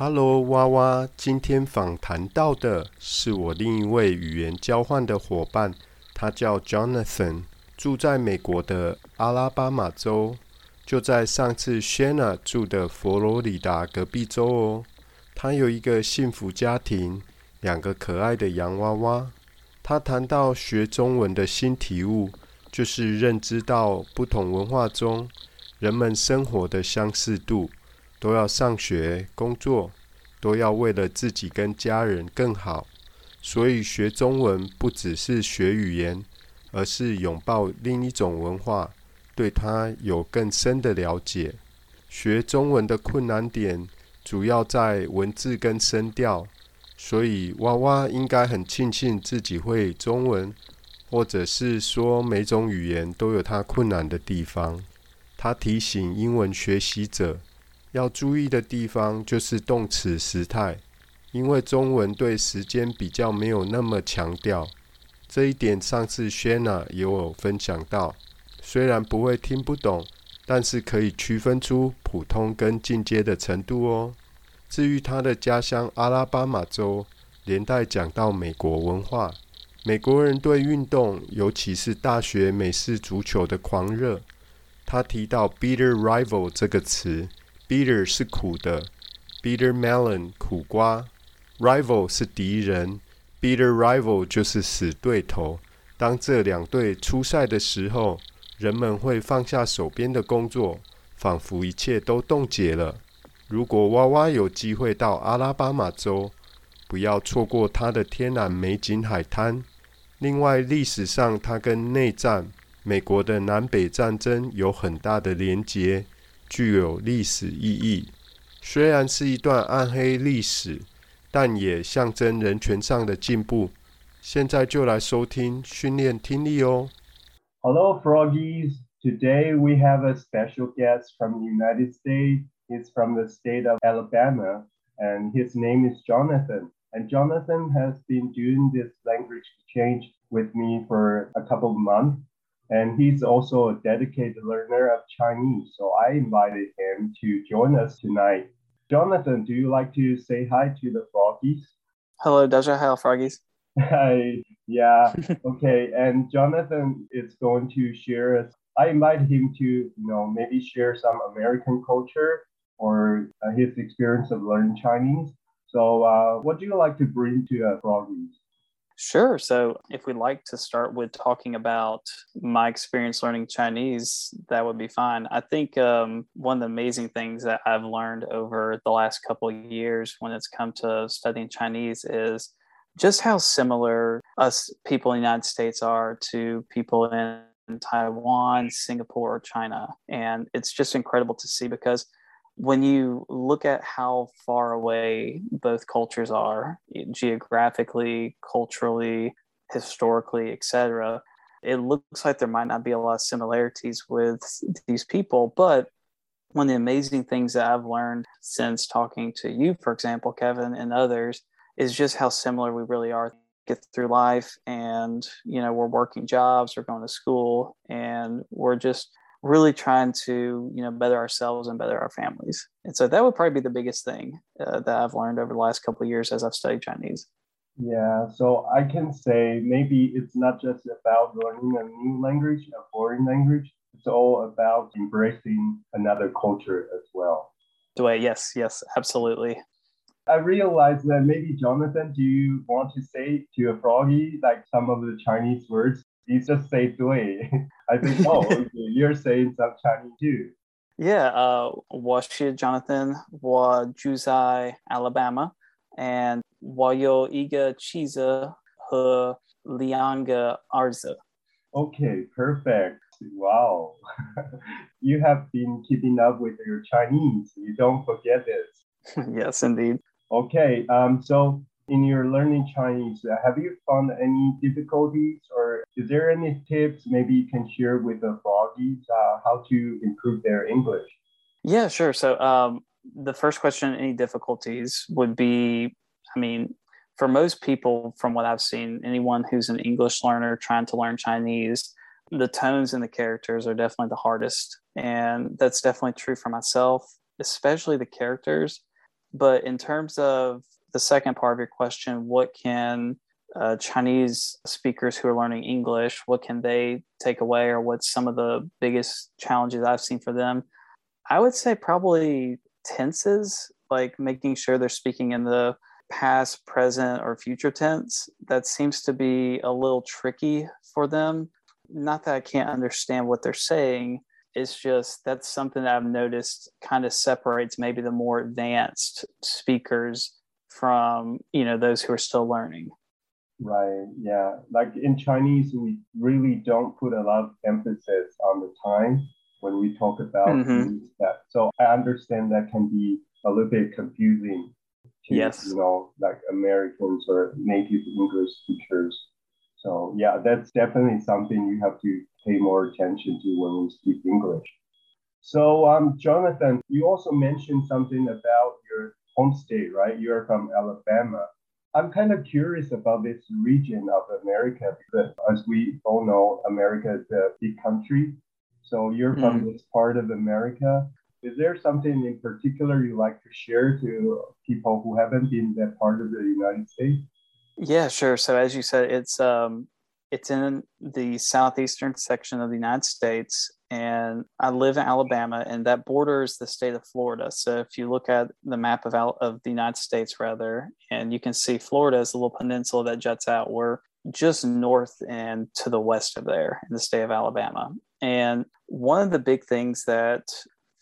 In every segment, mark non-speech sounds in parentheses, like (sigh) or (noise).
Hello，娃娃，今天访谈到的是我另一位语言交换的伙伴，他叫 Jonathan，住在美国的阿拉巴马州，就在上次 Shanna 住的佛罗里达隔壁州哦。他有一个幸福家庭，两个可爱的洋娃娃。他谈到学中文的新体悟，就是认知到不同文化中人们生活的相似度。都要上学、工作，都要为了自己跟家人更好，所以学中文不只是学语言，而是拥抱另一种文化，对它有更深的了解。学中文的困难点主要在文字跟声调，所以娃娃应该很庆幸自己会中文，或者是说每种语言都有它困难的地方。他提醒英文学习者。要注意的地方就是动词时态，因为中文对时间比较没有那么强调。这一点上次 Shanna 也有分享到，虽然不会听不懂，但是可以区分出普通跟进阶的程度哦。至于他的家乡阿拉巴马州，连带讲到美国文化，美国人对运动，尤其是大学美式足球的狂热。他提到 “bitter rival” 这个词。Bitter 是苦的，bitter melon 苦瓜，rival 是敌人，bitter rival 就是死对头。当这两队出赛的时候，人们会放下手边的工作，仿佛一切都冻结了。如果娃娃有机会到阿拉巴马州，不要错过它的天然美景海滩。另外，历史上它跟内战、美国的南北战争有很大的连结。具有历史意义，虽然是一段暗黑历史，但也象征人权上的进步。现在就来收听训练听力哦。Hello, froggies. Today we have a special guest from the United States. He's from the state of Alabama, and his name is Jonathan. And Jonathan has been doing this language exchange with me for a couple of months. And he's also a dedicated learner of Chinese. So I invited him to join us tonight. Jonathan, do you like to say hi to the froggies? Hello, Deja. Hello, froggies. Hi. Yeah. (laughs) okay. And Jonathan is going to share us. I invited him to, you know, maybe share some American culture or uh, his experience of learning Chinese. So, uh, what do you like to bring to uh, froggies? Sure. So, if we'd like to start with talking about my experience learning Chinese, that would be fine. I think um, one of the amazing things that I've learned over the last couple of years when it's come to studying Chinese is just how similar us people in the United States are to people in Taiwan, Singapore, or China. And it's just incredible to see because when you look at how far away both cultures are eh, geographically, culturally, historically, etc., it looks like there might not be a lot of similarities with these people. But one of the amazing things that I've learned since talking to you, for example, Kevin, and others, is just how similar we really are get through life and you know we're working jobs we're going to school and we're just really trying to you know better ourselves and better our families. And so that would probably be the biggest thing uh, that i've learned over the last couple of years as i've studied chinese. Yeah so i can say maybe it's not just about learning a new language a foreign language it's all about embracing another culture as well. Way yes yes absolutely. I realized that maybe Jonathan, do you want to say to a froggy like some of the Chinese words he just say "对." (laughs) I think, oh, (laughs) you're saying some Chinese too. Yeah, uh, Washi Jonathan, wa Juzai Alabama, and Wayo Iga Chiza he Lianga Arza. Okay, perfect. Wow. (laughs) you have been keeping up with your Chinese. You don't forget this. yes, indeed. Okay, um, so in your learning Chinese, uh, have you found any difficulties or is there any tips maybe you can share with the froggies uh, how to improve their English? Yeah, sure. So um, the first question, any difficulties would be, I mean, for most people, from what I've seen, anyone who's an English learner trying to learn Chinese, the tones and the characters are definitely the hardest. And that's definitely true for myself, especially the characters. But in terms of the second part of your question, what can uh, Chinese speakers who are learning English, what can they take away, or what's some of the biggest challenges I've seen for them? I would say probably tenses, like making sure they're speaking in the past, present, or future tense. That seems to be a little tricky for them. Not that I can't understand what they're saying, it's just that's something that I've noticed kind of separates maybe the more advanced speakers from, you know, those who are still learning. Right. Yeah. Like in Chinese, we really don't put a lot of emphasis on the time when we talk about mm-hmm. that. So I understand that can be a little bit confusing to yes. you know like Americans or native English speakers. So yeah, that's definitely something you have to pay more attention to when we speak English. So um, Jonathan, you also mentioned something about home state, right? You're from Alabama. I'm kind of curious about this region of America because, as we all know, America is a big country. So you're from mm. this part of America. Is there something in particular you like to share to people who haven't been that part of the United States? Yeah, sure. So as you said, it's um, it's in the southeastern section of the United States, and I live in Alabama, and that borders the state of Florida. So if you look at the map of of the United States, rather, and you can see Florida is a little peninsula that juts out. We're just north and to the west of there in the state of Alabama. And one of the big things that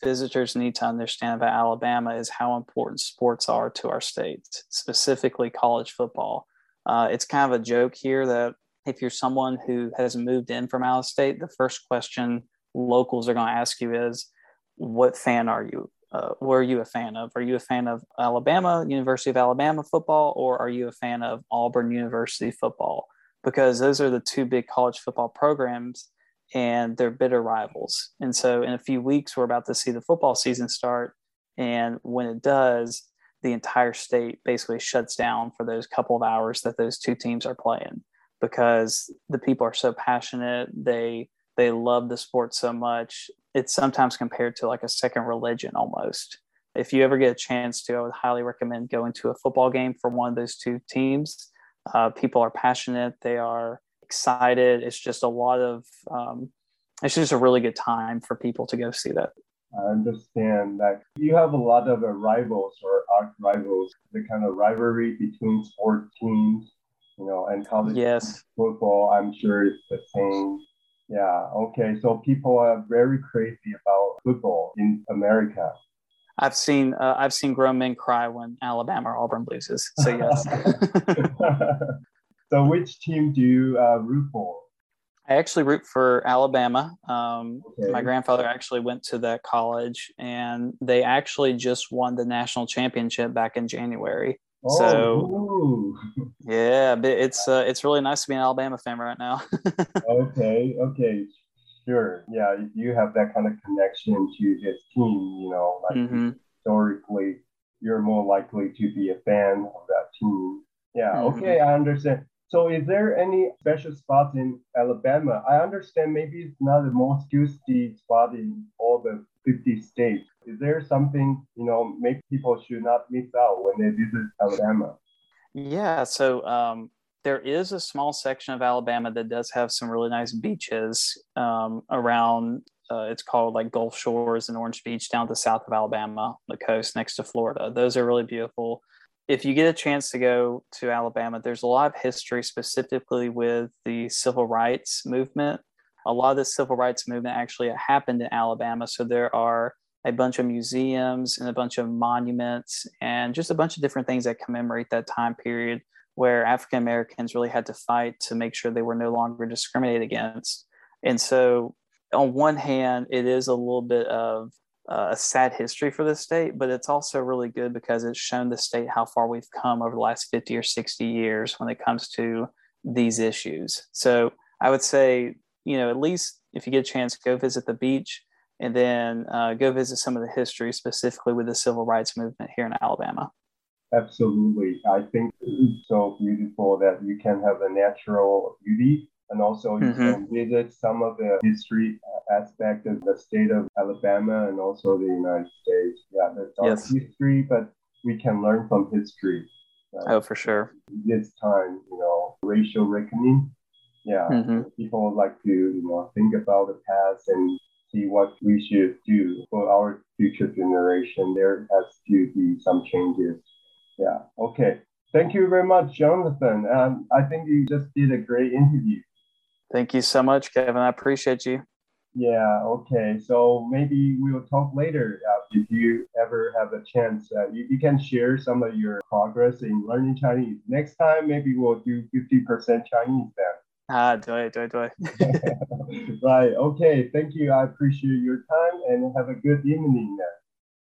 visitors need to understand about Alabama is how important sports are to our state, specifically college football. Uh, it's kind of a joke here that if you're someone who has moved in from out of state, the first question locals are going to ask you is, "What fan are you? Uh, are you a fan of? Are you a fan of Alabama, University of Alabama football, or are you a fan of Auburn University football?" Because those are the two big college football programs and they're bitter rivals. And so, in a few weeks, we're about to see the football season start. And when it does, the entire state basically shuts down for those couple of hours that those two teams are playing because the people are so passionate. They they love the sport so much. It's sometimes compared to like a second religion almost. If you ever get a chance to, I would highly recommend going to a football game for one of those two teams. Uh, people are passionate. They are excited. It's just a lot of, um, it's just a really good time for people to go see that. I understand that you have a lot of uh, rivals or arch rivals, the kind of rivalry between sport teams, you know, and college yes. football. I'm sure it's the same. Yeah. Okay. So people are very crazy about football in America. I've seen uh, I've seen grown men cry when Alabama or Auburn loses. So yes. (laughs) So, which team do you uh, root for? I actually root for Alabama. Um, okay. My grandfather actually went to that college, and they actually just won the national championship back in January. Oh, so, ooh. yeah, it's uh, it's really nice to be an Alabama fan right now. (laughs) okay, okay, sure. Yeah, if you have that kind of connection to this team, you know, like mm-hmm. historically, you're more likely to be a fan of that team. Yeah, mm-hmm. okay, I understand. So is there any special spots in Alabama? I understand maybe it's not the most touristy spot in all the 50 states. Is there something, you know, make people should not miss out when they visit Alabama? Yeah, so um, there is a small section of Alabama that does have some really nice beaches um, around. Uh, it's called like Gulf Shores and Orange Beach down the south of Alabama, the coast next to Florida. Those are really beautiful if you get a chance to go to Alabama, there's a lot of history specifically with the civil rights movement. A lot of the civil rights movement actually happened in Alabama. So there are a bunch of museums and a bunch of monuments and just a bunch of different things that commemorate that time period where African Americans really had to fight to make sure they were no longer discriminated against. And so, on one hand, it is a little bit of uh, a sad history for the state, but it's also really good because it's shown the state how far we've come over the last 50 or 60 years when it comes to these issues. So I would say, you know, at least if you get a chance, go visit the beach and then uh, go visit some of the history specifically with the civil rights movement here in Alabama. Absolutely. I think it's so beautiful that you can have a natural beauty and also you Mhm. can visit some of the history aspect of the state of Alabama and also the United States. Yeah, that's our Yes. history, but we can learn from history. right? Oh, for sure. This time, you know, racial reckoning. Yeah, hmm people like to you know think about the past and see what we should do for our future generation. There has to be some changes. Yeah. Okay. Thank you very much, Jonathan. Um, I think you just did a great interview. Thank you so much, Kevin. I appreciate you. Yeah. Okay. So maybe we'll talk later uh, if you ever have a chance. Uh, you, you can share some of your progress in learning Chinese. Next time, maybe we'll do 50% Chinese then. 啊，对对对，right. Okay. Thank you. I appreciate your time and have a good evening.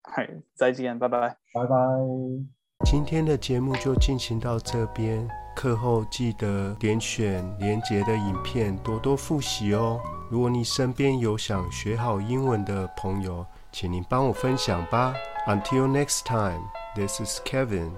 嗨，再见，拜拜。Bye bye. 今天的节目就进行到这边，课后记得点选连结的影片，多多复习哦。如果你身边有想学好英文的朋友，请您帮我分享吧。Until next time, this is Kevin.